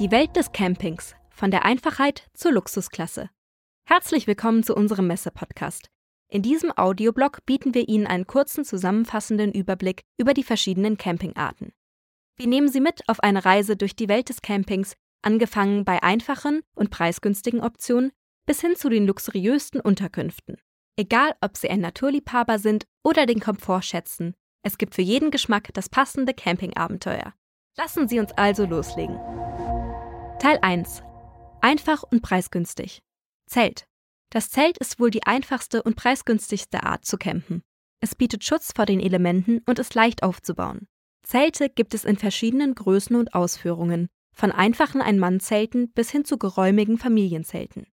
Die Welt des Campings. Von der Einfachheit zur Luxusklasse. Herzlich willkommen zu unserem Messe-Podcast. In diesem Audioblog bieten wir Ihnen einen kurzen zusammenfassenden Überblick über die verschiedenen Campingarten. Wir nehmen Sie mit auf eine Reise durch die Welt des Campings, angefangen bei einfachen und preisgünstigen Optionen bis hin zu den luxuriösten Unterkünften. Egal, ob Sie ein Naturliebhaber sind oder den Komfort schätzen, es gibt für jeden Geschmack das passende Campingabenteuer. Lassen Sie uns also loslegen. Teil 1. Einfach und preisgünstig. Zelt. Das Zelt ist wohl die einfachste und preisgünstigste Art zu campen. Es bietet Schutz vor den Elementen und ist leicht aufzubauen. Zelte gibt es in verschiedenen Größen und Ausführungen, von einfachen Ein-Mann-Zelten bis hin zu geräumigen Familienzelten.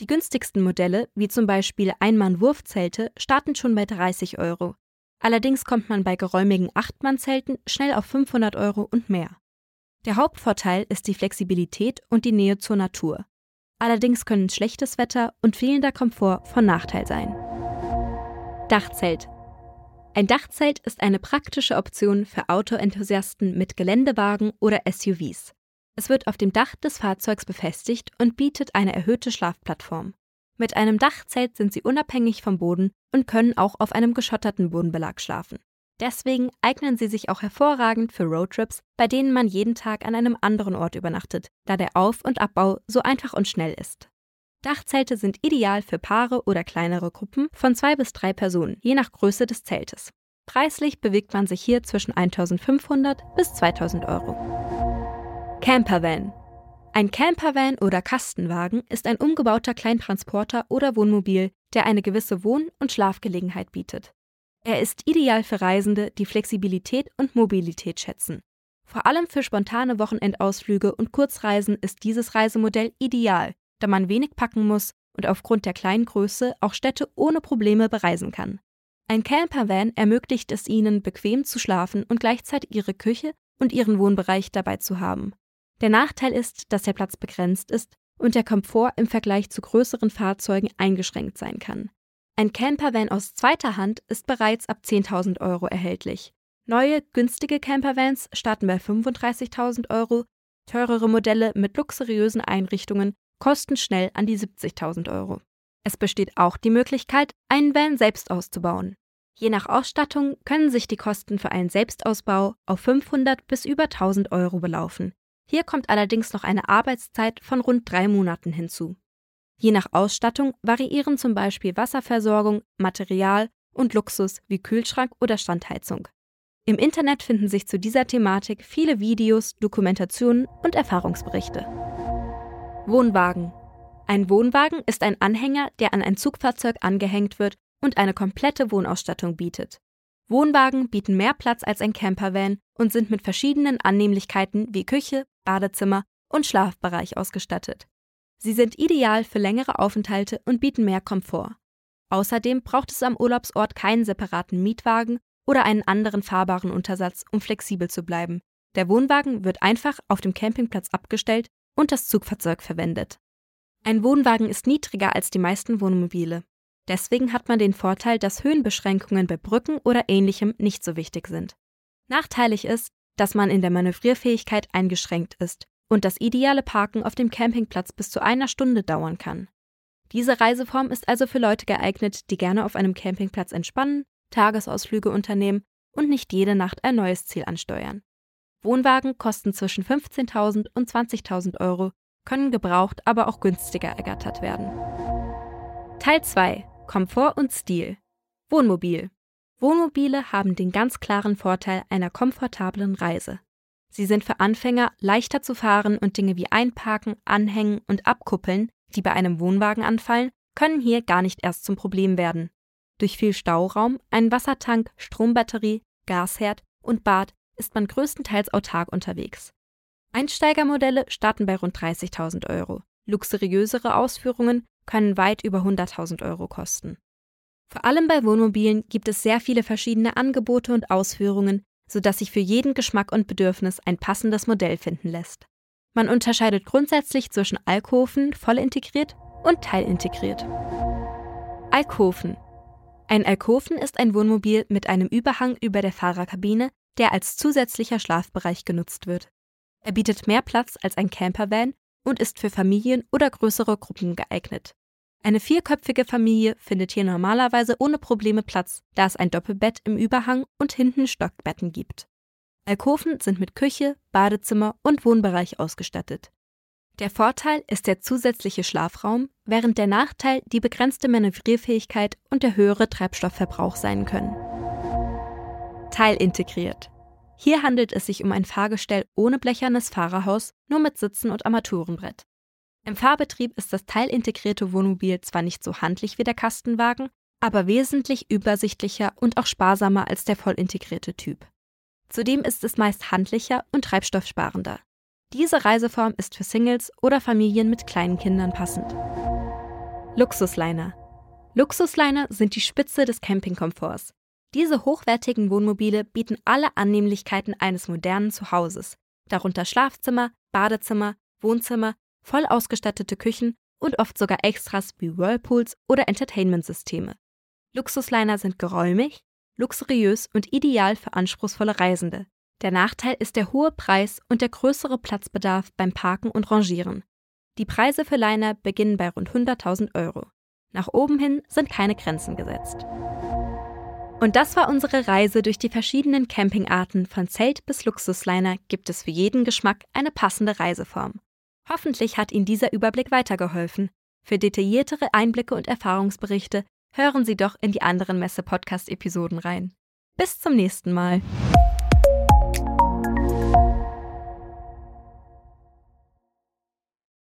Die günstigsten Modelle, wie zum Beispiel Ein-Mann-Wurfzelte, starten schon bei 30 Euro, Allerdings kommt man bei geräumigen Achtmann-Zelten schnell auf 500 Euro und mehr. Der Hauptvorteil ist die Flexibilität und die Nähe zur Natur. Allerdings können schlechtes Wetter und fehlender Komfort von Nachteil sein. Dachzelt. Ein Dachzelt ist eine praktische Option für Autoenthusiasten mit Geländewagen oder SUVs. Es wird auf dem Dach des Fahrzeugs befestigt und bietet eine erhöhte Schlafplattform. Mit einem Dachzelt sind sie unabhängig vom Boden und können auch auf einem geschotterten Bodenbelag schlafen. Deswegen eignen sie sich auch hervorragend für Roadtrips, bei denen man jeden Tag an einem anderen Ort übernachtet, da der Auf- und Abbau so einfach und schnell ist. Dachzelte sind ideal für Paare oder kleinere Gruppen von zwei bis drei Personen, je nach Größe des Zeltes. Preislich bewegt man sich hier zwischen 1500 bis 2000 Euro. Campervan ein Campervan oder Kastenwagen ist ein umgebauter Kleintransporter oder Wohnmobil, der eine gewisse Wohn- und Schlafgelegenheit bietet. Er ist ideal für Reisende, die Flexibilität und Mobilität schätzen. Vor allem für spontane Wochenendausflüge und Kurzreisen ist dieses Reisemodell ideal, da man wenig packen muss und aufgrund der kleinen Größe auch Städte ohne Probleme bereisen kann. Ein Campervan ermöglicht es ihnen, bequem zu schlafen und gleichzeitig ihre Küche und ihren Wohnbereich dabei zu haben. Der Nachteil ist, dass der Platz begrenzt ist und der Komfort im Vergleich zu größeren Fahrzeugen eingeschränkt sein kann. Ein Campervan aus zweiter Hand ist bereits ab 10.000 Euro erhältlich. Neue, günstige Campervans starten bei 35.000 Euro, teurere Modelle mit luxuriösen Einrichtungen kosten schnell an die 70.000 Euro. Es besteht auch die Möglichkeit, einen Van selbst auszubauen. Je nach Ausstattung können sich die Kosten für einen Selbstausbau auf 500 bis über 1000 Euro belaufen. Hier kommt allerdings noch eine Arbeitszeit von rund drei Monaten hinzu. Je nach Ausstattung variieren zum Beispiel Wasserversorgung, Material und Luxus wie Kühlschrank oder Standheizung. Im Internet finden sich zu dieser Thematik viele Videos, Dokumentationen und Erfahrungsberichte. Wohnwagen. Ein Wohnwagen ist ein Anhänger, der an ein Zugfahrzeug angehängt wird und eine komplette Wohnausstattung bietet. Wohnwagen bieten mehr Platz als ein Campervan und sind mit verschiedenen Annehmlichkeiten wie Küche, Badezimmer und Schlafbereich ausgestattet. Sie sind ideal für längere Aufenthalte und bieten mehr Komfort. Außerdem braucht es am Urlaubsort keinen separaten Mietwagen oder einen anderen fahrbaren Untersatz, um flexibel zu bleiben. Der Wohnwagen wird einfach auf dem Campingplatz abgestellt und das Zugfahrzeug verwendet. Ein Wohnwagen ist niedriger als die meisten Wohnmobile. Deswegen hat man den Vorteil, dass Höhenbeschränkungen bei Brücken oder ähnlichem nicht so wichtig sind. Nachteilig ist, dass man in der Manövrierfähigkeit eingeschränkt ist und das ideale Parken auf dem Campingplatz bis zu einer Stunde dauern kann. Diese Reiseform ist also für Leute geeignet, die gerne auf einem Campingplatz entspannen, Tagesausflüge unternehmen und nicht jede Nacht ein neues Ziel ansteuern. Wohnwagen kosten zwischen 15.000 und 20.000 Euro, können gebraucht aber auch günstiger ergattert werden. Teil 2 Komfort und Stil Wohnmobil Wohnmobile haben den ganz klaren Vorteil einer komfortablen Reise. Sie sind für Anfänger leichter zu fahren und Dinge wie Einparken, Anhängen und Abkuppeln, die bei einem Wohnwagen anfallen, können hier gar nicht erst zum Problem werden. Durch viel Stauraum, einen Wassertank, Strombatterie, Gasherd und Bad ist man größtenteils autark unterwegs. Einsteigermodelle starten bei rund 30.000 Euro. Luxuriösere Ausführungen können weit über 100.000 Euro kosten. Vor allem bei Wohnmobilen gibt es sehr viele verschiedene Angebote und Ausführungen, sodass sich für jeden Geschmack und Bedürfnis ein passendes Modell finden lässt. Man unterscheidet grundsätzlich zwischen Alkoven, voll integriert, und teilintegriert. Alkoven. Ein Alkoven ist ein Wohnmobil mit einem Überhang über der Fahrerkabine, der als zusätzlicher Schlafbereich genutzt wird. Er bietet mehr Platz als ein Campervan und ist für Familien oder größere Gruppen geeignet. Eine vierköpfige Familie findet hier normalerweise ohne Probleme Platz, da es ein Doppelbett im Überhang und hinten Stockbetten gibt. Alkoven sind mit Küche, Badezimmer und Wohnbereich ausgestattet. Der Vorteil ist der zusätzliche Schlafraum, während der Nachteil die begrenzte Manövrierfähigkeit und der höhere Treibstoffverbrauch sein können. Teilintegriert. Hier handelt es sich um ein Fahrgestell ohne blechernes Fahrerhaus, nur mit Sitzen und Armaturenbrett. Im Fahrbetrieb ist das teilintegrierte Wohnmobil zwar nicht so handlich wie der Kastenwagen, aber wesentlich übersichtlicher und auch sparsamer als der vollintegrierte Typ. Zudem ist es meist handlicher und treibstoffsparender. Diese Reiseform ist für Singles oder Familien mit kleinen Kindern passend. Luxusliner. Luxusliner sind die Spitze des Campingkomforts. Diese hochwertigen Wohnmobile bieten alle Annehmlichkeiten eines modernen Zuhauses, darunter Schlafzimmer, Badezimmer, Wohnzimmer, voll ausgestattete Küchen und oft sogar Extras wie Whirlpools oder Entertainment-Systeme. Luxusliner sind geräumig, luxuriös und ideal für anspruchsvolle Reisende. Der Nachteil ist der hohe Preis und der größere Platzbedarf beim Parken und Rangieren. Die Preise für Liner beginnen bei rund 100.000 Euro. Nach oben hin sind keine Grenzen gesetzt. Und das war unsere Reise durch die verschiedenen Campingarten von Zelt bis Luxusliner gibt es für jeden Geschmack eine passende Reiseform. Hoffentlich hat Ihnen dieser Überblick weitergeholfen. Für detailliertere Einblicke und Erfahrungsberichte hören Sie doch in die anderen Messe-Podcast-Episoden rein. Bis zum nächsten Mal.